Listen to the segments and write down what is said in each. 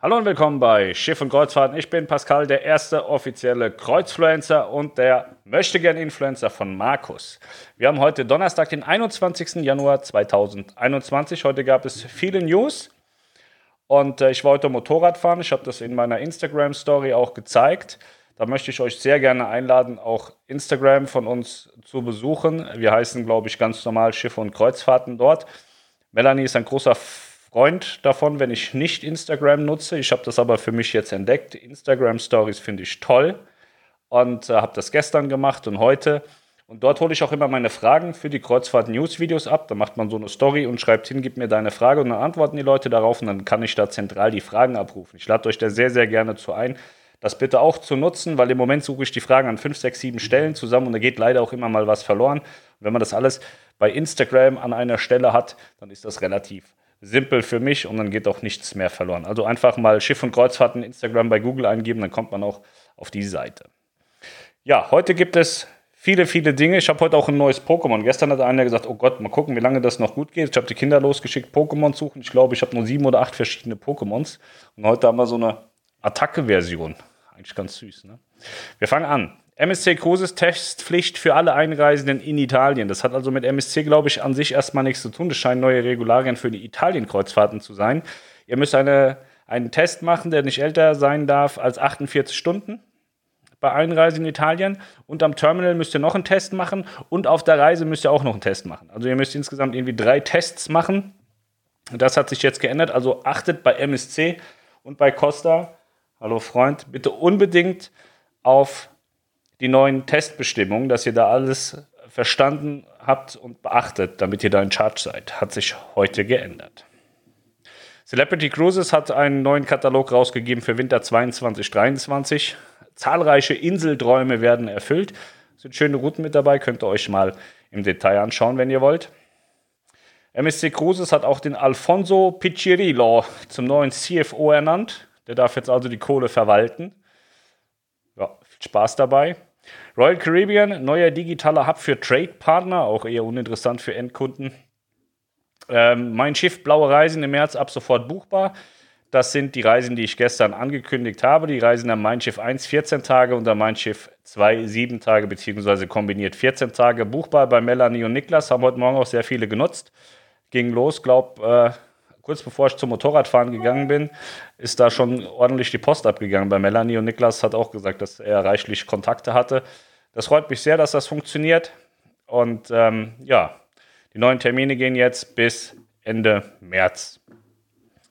Hallo und willkommen bei Schiff und Kreuzfahrten. Ich bin Pascal, der erste offizielle Kreuzfluencer und der Möchtegern-Influencer von Markus. Wir haben heute Donnerstag, den 21. Januar 2021. Heute gab es viele News und äh, ich wollte Motorrad fahren. Ich habe das in meiner Instagram-Story auch gezeigt. Da möchte ich euch sehr gerne einladen, auch Instagram von uns zu besuchen. Wir heißen, glaube ich, ganz normal Schiffe und Kreuzfahrten dort. Melanie ist ein großer Freund davon, wenn ich nicht Instagram nutze. Ich habe das aber für mich jetzt entdeckt. Instagram Stories finde ich toll und äh, habe das gestern gemacht und heute. Und dort hole ich auch immer meine Fragen für die Kreuzfahrt-News-Videos ab. Da macht man so eine Story und schreibt hin, gib mir deine Frage und dann antworten die Leute darauf und dann kann ich da zentral die Fragen abrufen. Ich lade euch da sehr, sehr gerne zu ein, das bitte auch zu nutzen, weil im Moment suche ich die Fragen an fünf, sechs, sieben Stellen zusammen und da geht leider auch immer mal was verloren. Und wenn man das alles bei Instagram an einer Stelle hat, dann ist das relativ simpel für mich und dann geht auch nichts mehr verloren. Also einfach mal Schiff und Kreuzfahrten Instagram bei Google eingeben, dann kommt man auch auf die Seite. Ja, heute gibt es viele, viele Dinge. Ich habe heute auch ein neues Pokémon. Gestern hat einer gesagt, oh Gott, mal gucken, wie lange das noch gut geht. Ich habe die Kinder losgeschickt, Pokémon suchen. Ich glaube, ich habe nur sieben oder acht verschiedene Pokémons. Und heute haben wir so eine Attacke-Version. Eigentlich ganz süß, ne? Wir fangen an. MSC Cruises Testpflicht für alle Einreisenden in Italien. Das hat also mit MSC, glaube ich, an sich erstmal nichts zu tun. Das scheinen neue Regularien für die Italien-Kreuzfahrten zu sein. Ihr müsst eine, einen Test machen, der nicht älter sein darf als 48 Stunden bei Einreise in Italien. Und am Terminal müsst ihr noch einen Test machen und auf der Reise müsst ihr auch noch einen Test machen. Also ihr müsst insgesamt irgendwie drei Tests machen. Das hat sich jetzt geändert. Also achtet bei MSC und bei Costa, hallo Freund, bitte unbedingt auf die neuen Testbestimmungen, dass ihr da alles verstanden habt und beachtet, damit ihr da in Charge seid. Hat sich heute geändert. Celebrity Cruises hat einen neuen Katalog rausgegeben für Winter 22, 23. Zahlreiche Inselträume werden erfüllt. Es sind schöne Routen mit dabei, könnt ihr euch mal im Detail anschauen, wenn ihr wollt. MSC Cruises hat auch den Alfonso Piccirillo zum neuen CFO ernannt. Der darf jetzt also die Kohle verwalten. Ja, viel Spaß dabei. Royal Caribbean, neuer digitaler Hub für Trade-Partner, auch eher uninteressant für Endkunden. Ähm, mein Schiff Blaue Reisen im März ab sofort buchbar. Das sind die Reisen, die ich gestern angekündigt habe. Die Reisen am Mein Schiff 1 14 Tage und am Mein Schiff 2 7 Tage, beziehungsweise kombiniert 14 Tage buchbar bei Melanie und Niklas. Haben heute Morgen auch sehr viele genutzt. Ging los, glaub, äh, kurz bevor ich zum Motorradfahren gegangen bin, ist da schon ordentlich die Post abgegangen bei Melanie und Niklas hat auch gesagt, dass er reichlich Kontakte hatte. Das freut mich sehr, dass das funktioniert. Und ähm, ja, die neuen Termine gehen jetzt bis Ende März.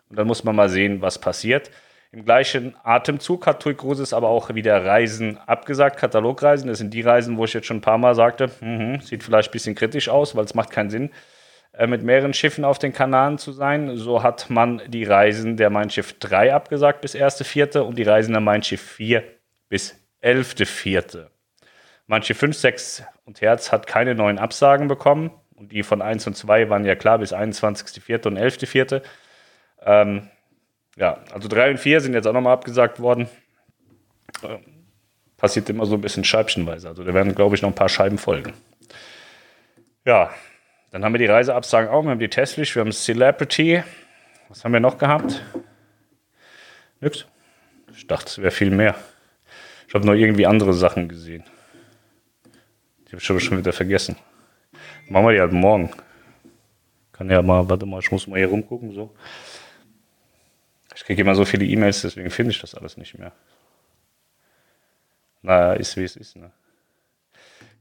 Und dann muss man mal sehen, was passiert. Im gleichen Atemzug hat TUI Cruises aber auch wieder Reisen abgesagt, Katalogreisen. Das sind die Reisen, wo ich jetzt schon ein paar Mal sagte, mh, sieht vielleicht ein bisschen kritisch aus, weil es macht keinen Sinn, mit mehreren Schiffen auf den Kanaren zu sein. So hat man die Reisen der Mein Schiff 3 abgesagt bis 1.4. und die Reisen der Mein Schiff 4 bis 11.4. Mein Schiff 5, 6 und Herz hat keine neuen Absagen bekommen. Und die von 1 und 2 waren ja klar bis 21.4. und 11.4. Ähm, ja, also 3 und 4 sind jetzt auch nochmal abgesagt worden. Ähm, passiert immer so ein bisschen scheibchenweise. Also da werden, glaube ich, noch ein paar Scheiben folgen. Ja, dann haben wir die Reiseabsagen auch. Wir haben die Testpflicht, wir haben Celebrity. Was haben wir noch gehabt? Nix. Ich dachte, es wäre viel mehr. Ich habe noch irgendwie andere Sachen gesehen. Die habe ich aber schon wieder vergessen. Machen wir die halt morgen. Kann ja mal, warte mal, ich muss mal hier rumgucken. So. Ich kriege immer so viele E-Mails, deswegen finde ich das alles nicht mehr. Naja, ist wie es ist. Ne?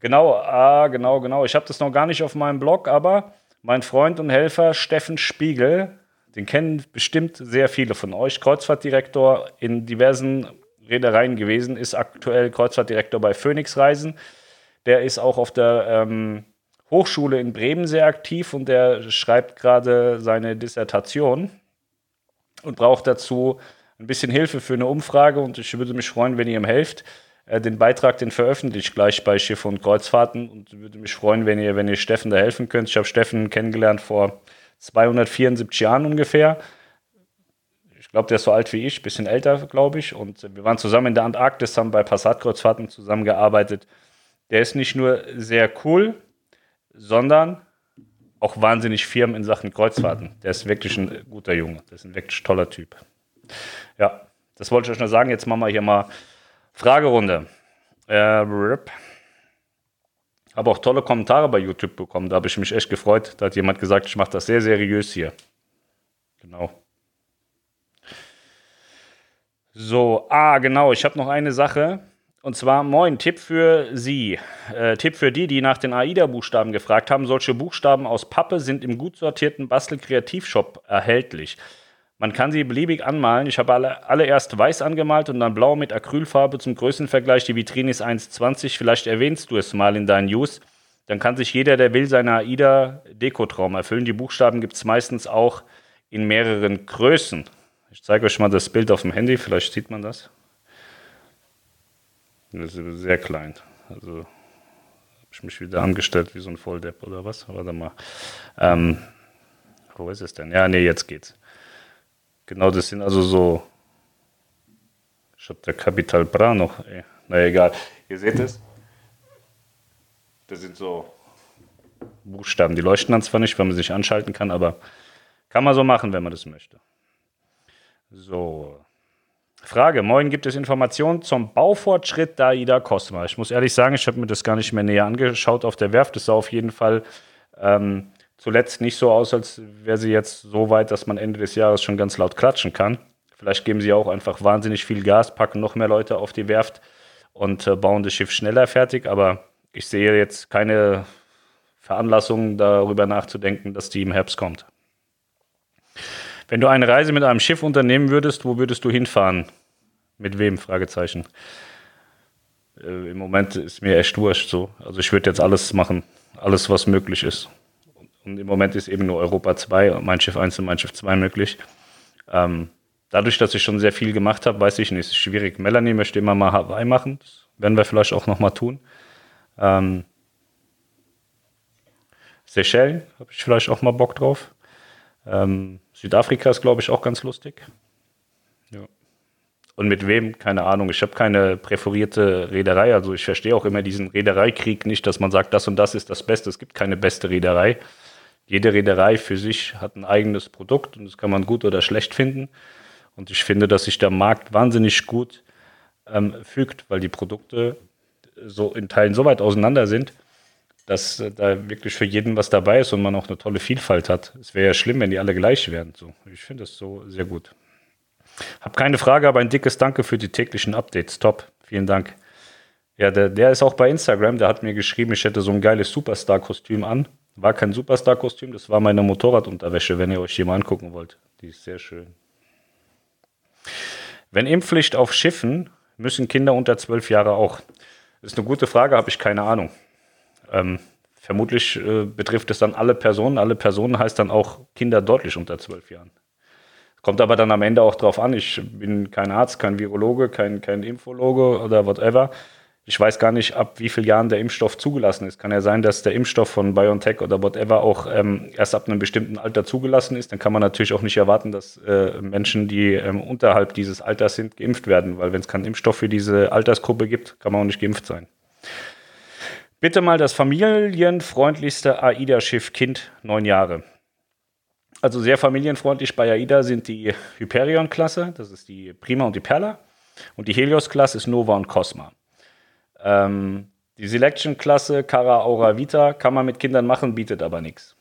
Genau, ah, genau, genau. Ich habe das noch gar nicht auf meinem Blog, aber mein Freund und Helfer Steffen Spiegel, den kennen bestimmt sehr viele von euch, Kreuzfahrtdirektor in diversen Reedereien gewesen, ist aktuell Kreuzfahrtdirektor bei Phoenix Reisen. Der ist auch auf der ähm, Hochschule in Bremen sehr aktiv und der schreibt gerade seine Dissertation und braucht dazu ein bisschen Hilfe für eine Umfrage und ich würde mich freuen, wenn ihr ihm helft. Äh, den Beitrag, den veröffentliche ich gleich bei Schiffe und Kreuzfahrten und würde mich freuen, wenn ihr, wenn ihr Steffen da helfen könnt. Ich habe Steffen kennengelernt vor 274 Jahren ungefähr. Ich glaube, der ist so alt wie ich, bisschen älter, glaube ich. Und wir waren zusammen in der Antarktis, haben bei Passatkreuzfahrten zusammengearbeitet. Der ist nicht nur sehr cool, sondern auch wahnsinnig firm in Sachen Kreuzfahrten. Der ist wirklich ein guter Junge. Der ist ein wirklich toller Typ. Ja, das wollte ich euch nur sagen. Jetzt machen wir hier mal Fragerunde. Äh, habe auch tolle Kommentare bei YouTube bekommen. Da habe ich mich echt gefreut. Da hat jemand gesagt, ich mache das sehr seriös hier. Genau. So, ah, genau. Ich habe noch eine Sache. Und zwar, moin, Tipp für Sie. Äh, Tipp für die, die nach den AIDA-Buchstaben gefragt haben. Solche Buchstaben aus Pappe sind im gut sortierten Bastel-Kreativshop erhältlich. Man kann sie beliebig anmalen. Ich habe alle, alle erst weiß angemalt und dann blau mit Acrylfarbe zum Größenvergleich. Die Vitrine ist 1,20. Vielleicht erwähnst du es mal in deinen News. Dann kann sich jeder, der will, seine AIDA-Dekotraum erfüllen. Die Buchstaben gibt es meistens auch in mehreren Größen. Ich zeige euch mal das Bild auf dem Handy. Vielleicht sieht man das. Das ist sehr klein. Also habe ich mich wieder angestellt wie so ein Volldepp oder was? Warte mal. Ähm, wo ist es denn? Ja, nee, jetzt geht's. Genau, das sind also so. Ich habe der Capital Bra noch. Ey. Na egal. Ihr seht es. Das sind so Buchstaben. Die leuchten dann zwar nicht, weil man sich anschalten kann, aber kann man so machen, wenn man das möchte. So. Frage: Moin, gibt es Informationen zum Baufortschritt der AIDA Cosma? Ich muss ehrlich sagen, ich habe mir das gar nicht mehr näher angeschaut auf der Werft. Das sah auf jeden Fall ähm, zuletzt nicht so aus, als wäre sie jetzt so weit, dass man Ende des Jahres schon ganz laut klatschen kann. Vielleicht geben sie auch einfach wahnsinnig viel Gas, packen noch mehr Leute auf die Werft und äh, bauen das Schiff schneller fertig. Aber ich sehe jetzt keine Veranlassung, darüber nachzudenken, dass die im Herbst kommt. Wenn du eine Reise mit einem Schiff unternehmen würdest, wo würdest du hinfahren? Mit wem? Fragezeichen. Äh, Im Moment ist mir echt wurscht so. Also ich würde jetzt alles machen, alles was möglich ist. Und im Moment ist eben nur Europa 2, mein Schiff 1 und mein Schiff 2 möglich. Ähm, dadurch, dass ich schon sehr viel gemacht habe, weiß ich nicht, ist schwierig. Melanie möchte immer mal Hawaii machen. Das werden wir vielleicht auch noch mal tun. Ähm, Seychellen habe ich vielleicht auch mal Bock drauf. Ähm, Südafrika ist, glaube ich, auch ganz lustig. Ja. Und mit wem? Keine Ahnung. Ich habe keine präferierte Reederei. Also ich verstehe auch immer diesen Reedereikrieg nicht, dass man sagt, das und das ist das Beste. Es gibt keine beste Reederei. Jede Reederei für sich hat ein eigenes Produkt und das kann man gut oder schlecht finden. Und ich finde, dass sich der Markt wahnsinnig gut ähm, fügt, weil die Produkte so in Teilen so weit auseinander sind, dass äh, da wirklich für jeden was dabei ist und man auch eine tolle Vielfalt hat. Es wäre ja schlimm, wenn die alle gleich wären. So, ich finde das so sehr gut. Hab keine Frage, aber ein dickes Danke für die täglichen Updates. Top. Vielen Dank. Ja, der, der ist auch bei Instagram. Der hat mir geschrieben, ich hätte so ein geiles Superstar-Kostüm an. War kein Superstar-Kostüm, das war meine Motorradunterwäsche, wenn ihr euch hier mal angucken wollt. Die ist sehr schön. Wenn Impfpflicht auf Schiffen, müssen Kinder unter zwölf Jahre auch? Das ist eine gute Frage, habe ich keine Ahnung. Ähm, vermutlich äh, betrifft es dann alle Personen. Alle Personen heißt dann auch Kinder deutlich unter zwölf Jahren. Kommt aber dann am Ende auch drauf an. Ich bin kein Arzt, kein Virologe, kein, kein Infologe oder whatever. Ich weiß gar nicht, ab wie vielen Jahren der Impfstoff zugelassen ist. Kann ja sein, dass der Impfstoff von BioNTech oder whatever auch ähm, erst ab einem bestimmten Alter zugelassen ist. Dann kann man natürlich auch nicht erwarten, dass äh, Menschen, die ähm, unterhalb dieses Alters sind, geimpft werden. Weil wenn es keinen Impfstoff für diese Altersgruppe gibt, kann man auch nicht geimpft sein. Bitte mal das familienfreundlichste AIDA-Schiff Kind, neun Jahre. Also sehr familienfreundlich bei AIDA sind die Hyperion-Klasse, das ist die Prima und die Perla. Und die Helios-Klasse ist Nova und Cosma. Ähm, die Selection-Klasse Cara Aura Vita kann man mit Kindern machen, bietet aber nichts.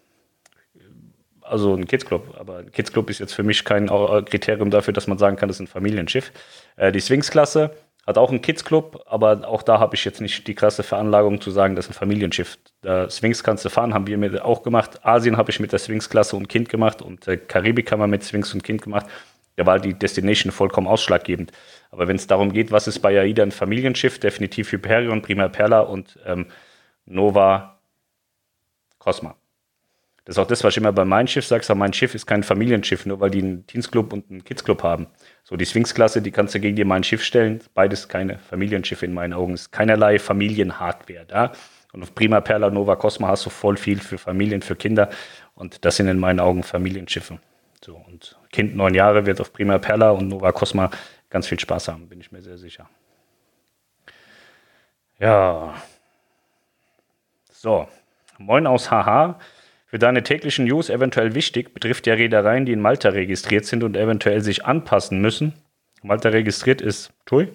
Also ein Kids Club, aber ein Kids Club ist jetzt für mich kein Kriterium dafür, dass man sagen kann, das ist ein Familienschiff. Äh, die Sphinx-Klasse hat auch einen Kids-Club, aber auch da habe ich jetzt nicht die krasse Veranlagung zu sagen, das ist ein Familienschiff. Der Sphinx kannst du fahren, haben wir mit auch gemacht. Asien habe ich mit der Sphinx-Klasse und Kind gemacht und äh, Karibik haben wir mit Sphinx und Kind gemacht. Da war die Destination vollkommen ausschlaggebend. Aber wenn es darum geht, was ist bei AIDA ein Familienschiff, definitiv Hyperion, Prima Perla und ähm, Nova Cosma. Das ist auch das, was ich immer bei meinem Schiff sage. Mein Schiff ist kein Familienschiff, nur weil die einen Teensclub und einen Kidsclub haben. So, die Sphinx-Klasse, die kannst du gegen dir mein Schiff stellen. Beides keine Familienschiffe in meinen Augen. Es ist keinerlei Familienhardware da. Und auf Prima Perla Nova Cosma hast du voll viel für Familien, für Kinder. Und das sind in meinen Augen Familienschiffe. So, und Kind neun Jahre wird auf Prima Perla und Nova Cosma ganz viel Spaß haben, bin ich mir sehr sicher. Ja. So, moin aus Haha. Für deine täglichen News eventuell wichtig, betrifft ja Reedereien, die in Malta registriert sind und eventuell sich anpassen müssen. Malta registriert ist, Tui.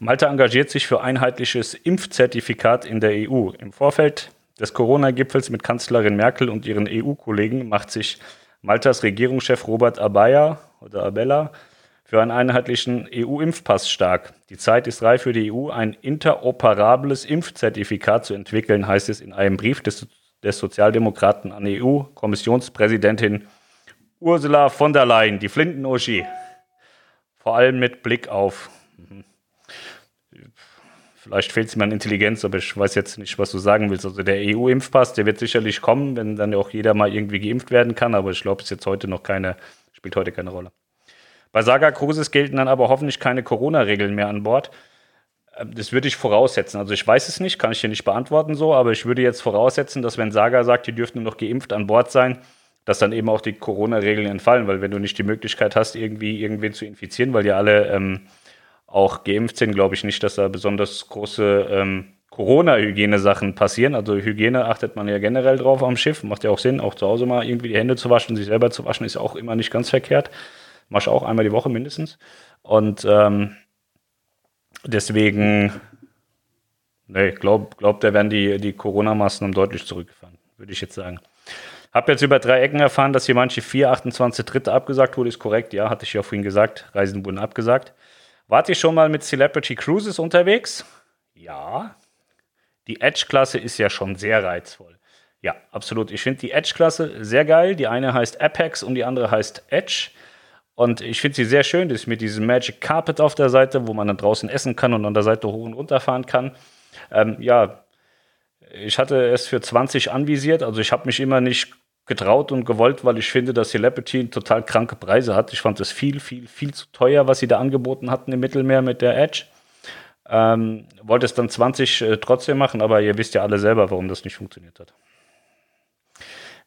Malta engagiert sich für einheitliches Impfzertifikat in der EU. Im Vorfeld des Corona-Gipfels mit Kanzlerin Merkel und ihren EU-Kollegen macht sich Maltas Regierungschef Robert Abaya oder Abella für einen einheitlichen EU-Impfpass stark. Die Zeit ist reif für die EU, ein interoperables Impfzertifikat zu entwickeln, heißt es in einem Brief des, des Sozialdemokraten an EU-Kommissionspräsidentin Ursula von der Leyen, die Flinten-Oschi. Vor allem mit Blick auf. Mhm. Vielleicht fehlt es mir an Intelligenz, aber ich weiß jetzt nicht, was du sagen willst. Also der EU-Impfpass, der wird sicherlich kommen, wenn dann auch jeder mal irgendwie geimpft werden kann, aber ich glaube, es ist jetzt heute noch keine, spielt heute keine Rolle. Bei Saga Cruises gelten dann aber hoffentlich keine Corona-Regeln mehr an Bord. Ähm, das würde ich voraussetzen. Also ich weiß es nicht, kann ich hier nicht beantworten so, aber ich würde jetzt voraussetzen, dass wenn Saga sagt, die dürften nur noch geimpft an Bord sein, dass dann eben auch die Corona-Regeln entfallen, weil wenn du nicht die Möglichkeit hast, irgendwie irgendwen zu infizieren, weil ja alle ähm, auch geimpft sind, glaube ich nicht, dass da besonders große ähm, Corona-Hygiene-Sachen passieren. Also Hygiene achtet man ja generell drauf am Schiff, macht ja auch Sinn, auch zu Hause mal irgendwie die Hände zu waschen, sich selber zu waschen, ist auch immer nicht ganz verkehrt. Mach auch einmal die Woche mindestens. Und ähm, deswegen, ne, glaub, glaub, da werden die, die Corona-Maßnahmen deutlich zurückgefahren, würde ich jetzt sagen. Hab jetzt über drei Ecken erfahren, dass hier manche 4, 28 Dritte abgesagt wurde, ist korrekt. Ja, hatte ich ja vorhin gesagt. Reisen wurden abgesagt. Wart ihr schon mal mit Celebrity Cruises unterwegs? Ja. Die Edge-Klasse ist ja schon sehr reizvoll. Ja, absolut. Ich finde die Edge-Klasse sehr geil. Die eine heißt Apex und die andere heißt Edge. Und ich finde sie sehr schön. Das ist mit diesem Magic Carpet auf der Seite, wo man dann draußen essen kann und an der Seite hoch und runter fahren kann. Ähm, ja, ich hatte es für 20 anvisiert. Also ich habe mich immer nicht getraut und gewollt, weil ich finde, dass Celebrity total kranke Preise hat. Ich fand das viel, viel, viel zu teuer, was sie da angeboten hatten im Mittelmeer mit der Edge. Ähm, wollte es dann 20 äh, trotzdem machen, aber ihr wisst ja alle selber, warum das nicht funktioniert hat.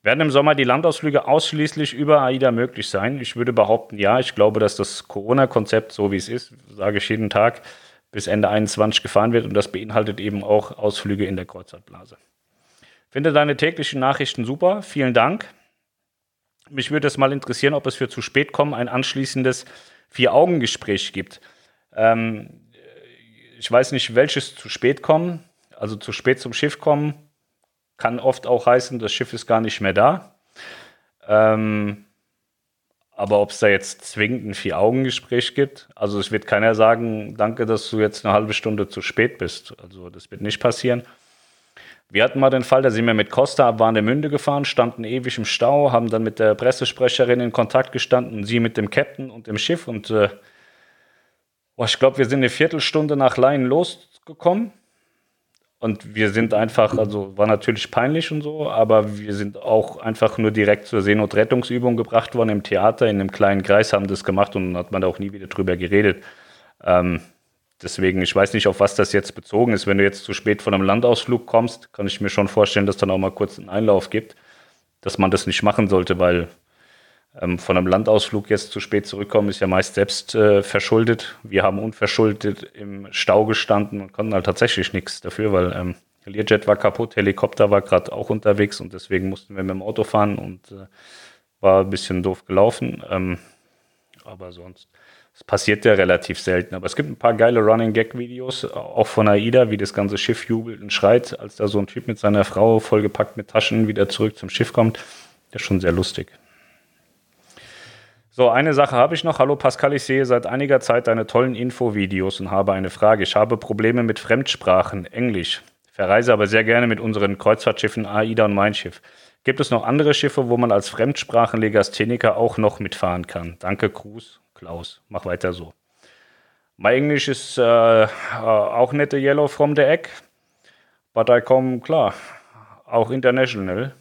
Werden im Sommer die Landausflüge ausschließlich über AIDA möglich sein? Ich würde behaupten, ja. Ich glaube, dass das Corona-Konzept, so wie es ist, sage ich jeden Tag, bis Ende 21 gefahren wird und das beinhaltet eben auch Ausflüge in der Kreuzfahrtblase. Finde deine täglichen Nachrichten super. Vielen Dank. Mich würde es mal interessieren, ob es für zu spät kommen ein anschließendes Vier-Augen-Gespräch gibt. Ähm, ich weiß nicht, welches zu spät kommen. Also zu spät zum Schiff kommen kann oft auch heißen, das Schiff ist gar nicht mehr da. Ähm, aber ob es da jetzt zwingend ein Vier-Augen-Gespräch gibt, also es wird keiner sagen, danke, dass du jetzt eine halbe Stunde zu spät bist. Also das wird nicht passieren. Wir hatten mal den Fall, da sind wir mit Costa ab Warnemünde gefahren, standen ewig im Stau, haben dann mit der Pressesprecherin in Kontakt gestanden, sie mit dem Captain und dem Schiff und äh, oh, ich glaube, wir sind eine Viertelstunde nach Laien losgekommen. Und wir sind einfach, also war natürlich peinlich und so, aber wir sind auch einfach nur direkt zur Seenotrettungsübung gebracht worden im Theater, in einem kleinen Kreis haben das gemacht und hat man da auch nie wieder drüber geredet. Ähm, Deswegen, ich weiß nicht, auf was das jetzt bezogen ist. Wenn du jetzt zu spät von einem Landausflug kommst, kann ich mir schon vorstellen, dass dann auch mal kurz einen Einlauf gibt, dass man das nicht machen sollte, weil ähm, von einem Landausflug jetzt zu spät zurückkommen, ist ja meist selbst äh, verschuldet. Wir haben unverschuldet im Stau gestanden und konnten halt tatsächlich nichts dafür, weil ähm, Learjet war kaputt, Helikopter war gerade auch unterwegs und deswegen mussten wir mit dem Auto fahren und äh, war ein bisschen doof gelaufen. Ähm, aber sonst das passiert ja relativ selten, aber es gibt ein paar geile Running Gag Videos, auch von AIDA, wie das ganze Schiff jubelt und schreit, als da so ein Typ mit seiner Frau vollgepackt mit Taschen wieder zurück zum Schiff kommt. Das ist schon sehr lustig. So, eine Sache habe ich noch. Hallo Pascal, ich sehe seit einiger Zeit deine tollen Infovideos und habe eine Frage. Ich habe Probleme mit Fremdsprachen, Englisch. Verreise aber sehr gerne mit unseren Kreuzfahrtschiffen AIDA und Mein Schiff. Gibt es noch andere Schiffe, wo man als Fremdsprachenlegastheniker auch noch mitfahren kann? Danke, Gruß, Klaus. Mach weiter so. My English ist äh, äh, auch nette Yellow from the Egg, but I come klar, auch international.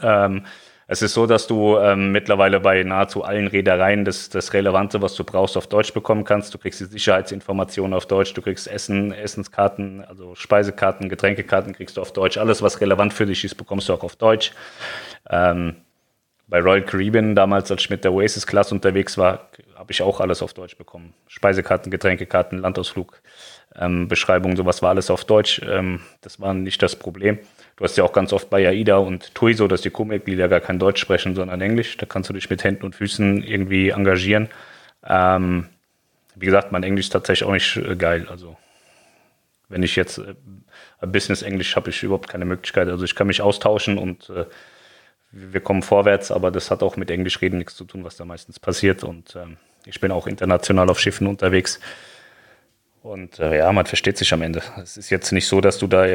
Ähm, es ist so, dass du ähm, mittlerweile bei nahezu allen Reedereien das, das Relevante, was du brauchst, auf Deutsch bekommen kannst. Du kriegst die Sicherheitsinformationen auf Deutsch, du kriegst Essen, Essenskarten, also Speisekarten, Getränkekarten kriegst du auf Deutsch. Alles, was relevant für dich ist, bekommst du auch auf Deutsch. Ähm, bei Royal Caribbean, damals als ich mit der Oasis Class unterwegs war, habe ich auch alles auf Deutsch bekommen. Speisekarten, Getränkekarten, Landausflug, ähm, Beschreibungen, sowas war alles auf Deutsch. Ähm, das war nicht das Problem. Du hast ja auch ganz oft bei AIDA und TUI so, dass die Crewmitglieder gar kein Deutsch sprechen, sondern Englisch. Da kannst du dich mit Händen und Füßen irgendwie engagieren. Ähm, wie gesagt, mein Englisch ist tatsächlich auch nicht äh, geil. Also wenn ich jetzt äh, Business Englisch habe ich überhaupt keine Möglichkeit. Also ich kann mich austauschen und äh, wir kommen vorwärts, aber das hat auch mit Englisch reden nichts zu tun, was da meistens passiert. Und ähm, ich bin auch international auf Schiffen unterwegs. Und äh, ja, man versteht sich am Ende. Es ist jetzt nicht so, dass du da,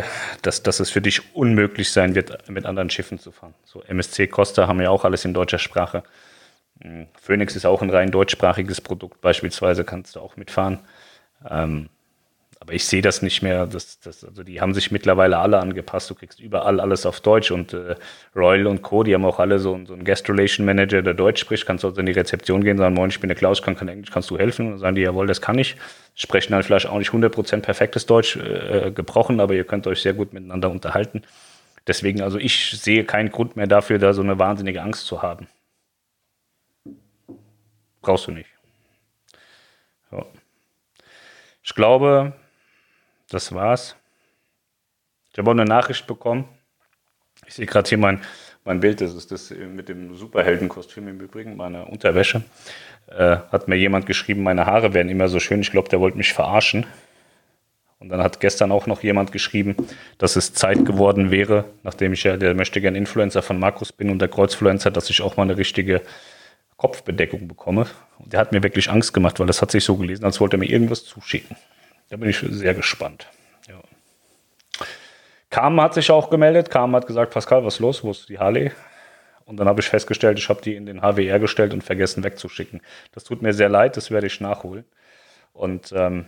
dass, dass es für dich unmöglich sein wird, mit anderen Schiffen zu fahren. So MSC Costa haben ja auch alles in deutscher Sprache. Hm, Phoenix ist auch ein rein deutschsprachiges Produkt, beispielsweise kannst du auch mitfahren. Ähm, aber ich sehe das nicht mehr. Das, das, also die haben sich mittlerweile alle angepasst. Du kriegst überall alles auf Deutsch und äh, Royal und Co., die haben auch alle so, so einen Guest Relation Manager, der Deutsch spricht. Kannst du also in die Rezeption gehen, sagen, moin, ich bin der Klaus, kann kein Englisch, kannst du helfen? Und dann sagen die, jawohl, das kann ich. Sprechen dann vielleicht auch nicht 100% perfektes Deutsch äh, gebrochen, aber ihr könnt euch sehr gut miteinander unterhalten. Deswegen, also ich sehe keinen Grund mehr dafür, da so eine wahnsinnige Angst zu haben. Brauchst du nicht. Ja. Ich glaube, das war's. Ich habe auch eine Nachricht bekommen. Ich sehe gerade hier mein, mein Bild, das ist das mit dem Superheldenkostüm im Übrigen, meine Unterwäsche. Äh, hat mir jemand geschrieben, meine Haare wären immer so schön. Ich glaube, der wollte mich verarschen. Und dann hat gestern auch noch jemand geschrieben, dass es Zeit geworden wäre, nachdem ich ja der möchte gern Influencer von Markus bin und der Kreuzfluencer, dass ich auch mal eine richtige Kopfbedeckung bekomme. Und der hat mir wirklich Angst gemacht, weil das hat sich so gelesen, als wollte er mir irgendwas zuschicken. Da bin ich sehr gespannt. Ja. Kam hat sich auch gemeldet. Kam hat gesagt, Pascal, was ist los? Wo ist die Harley? Und dann habe ich festgestellt, ich habe die in den HWR gestellt und vergessen wegzuschicken. Das tut mir sehr leid, das werde ich nachholen. Und ähm,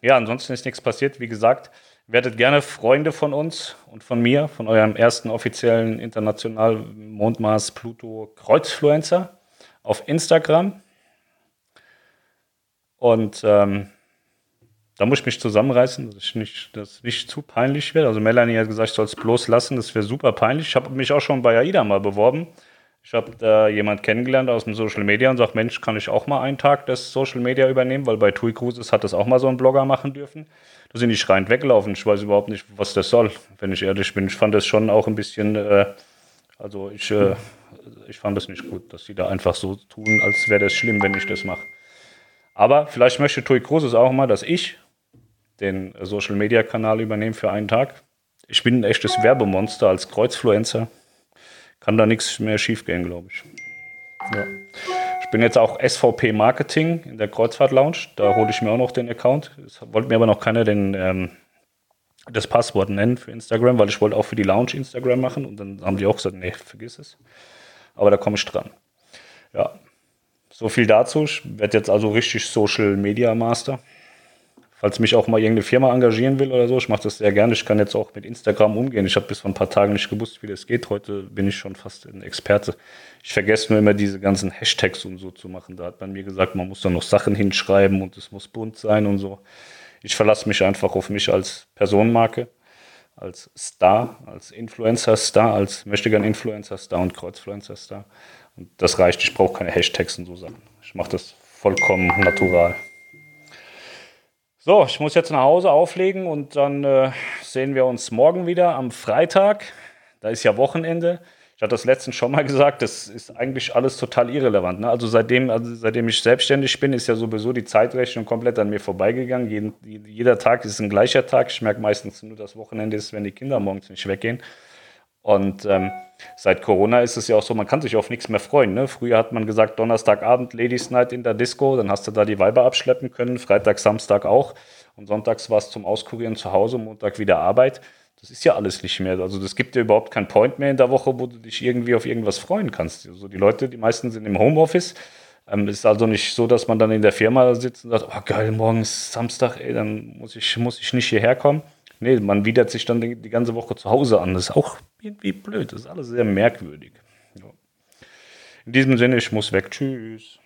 ja, ansonsten ist nichts passiert. Wie gesagt, werdet gerne Freunde von uns und von mir, von eurem ersten offiziellen international Mondmars Pluto Kreuzfluencer auf Instagram. Und ähm, da muss ich mich zusammenreißen, dass ich nicht, dass nicht zu peinlich werde. Also Melanie hat gesagt, ich soll es bloß lassen, das wäre super peinlich. Ich habe mich auch schon bei AIDA mal beworben. Ich habe da jemand kennengelernt aus dem Social Media und sagt, Mensch, kann ich auch mal einen Tag das Social Media übernehmen, weil bei TUI Cruises hat das auch mal so ein Blogger machen dürfen. Da sind die schreiend weggelaufen. Ich weiß überhaupt nicht, was das soll, wenn ich ehrlich bin. Ich fand das schon auch ein bisschen, äh, also ich, äh, ich fand das nicht gut, dass sie da einfach so tun, als wäre das schlimm, wenn ich das mache. Aber vielleicht möchte TUI Cruises auch mal, dass ich den Social Media Kanal übernehmen für einen Tag. Ich bin ein echtes Werbemonster als Kreuzfluencer. Kann da nichts mehr schiefgehen, glaube ich. Ja. Ich bin jetzt auch SVP Marketing in der Kreuzfahrt Lounge. Da hole ich mir auch noch den Account. Es wollte mir aber noch keiner den, ähm, das Passwort nennen für Instagram, weil ich wollte auch für die Lounge Instagram machen. Und dann haben die auch gesagt, nee, vergiss es. Aber da komme ich dran. Ja, so viel dazu. Ich werde jetzt also richtig Social Media Master falls mich auch mal irgendeine Firma engagieren will oder so, ich mache das sehr gerne. Ich kann jetzt auch mit Instagram umgehen. Ich habe bis vor ein paar Tagen nicht gewusst, wie das geht. Heute bin ich schon fast ein Experte. Ich vergesse nur immer diese ganzen Hashtags und so zu machen. Da hat man mir gesagt, man muss da noch Sachen hinschreiben und es muss bunt sein und so. Ich verlasse mich einfach auf mich als Personenmarke, als Star, als Influencer-Star, als möchtegern Influencer-Star und Kreuzfluencer-Star. Und das reicht. Ich brauche keine Hashtags und so Sachen. Ich mache das vollkommen natural. So, ich muss jetzt nach Hause auflegen und dann äh, sehen wir uns morgen wieder am Freitag. Da ist ja Wochenende. Ich hatte das letztens schon mal gesagt, das ist eigentlich alles total irrelevant. Ne? Also, seitdem, also seitdem ich selbstständig bin, ist ja sowieso die Zeitrechnung komplett an mir vorbeigegangen. Jeden, jeder Tag ist ein gleicher Tag. Ich merke meistens nur, das Wochenende ist, wenn die Kinder morgens nicht weggehen. Und ähm, seit Corona ist es ja auch so, man kann sich auf nichts mehr freuen. Ne? Früher hat man gesagt, Donnerstagabend Ladies Night in der Disco, dann hast du da die Weiber abschleppen können, Freitag, Samstag auch. Und sonntags war es zum Auskurieren zu Hause, Montag wieder Arbeit. Das ist ja alles nicht mehr. Also das gibt dir überhaupt keinen Point mehr in der Woche, wo du dich irgendwie auf irgendwas freuen kannst. Also die Leute, die meisten sind im Homeoffice. Ähm, es ist also nicht so, dass man dann in der Firma sitzt und sagt, oh geil, morgen ist Samstag, ey, dann muss ich, muss ich nicht hierher kommen. Nee, man widert sich dann die, ganze Woche zu Hause an. Das ist auch irgendwie blöd. Das ist alles sehr merkwürdig. In diesem Sinne, ich muss weg. Tschüss.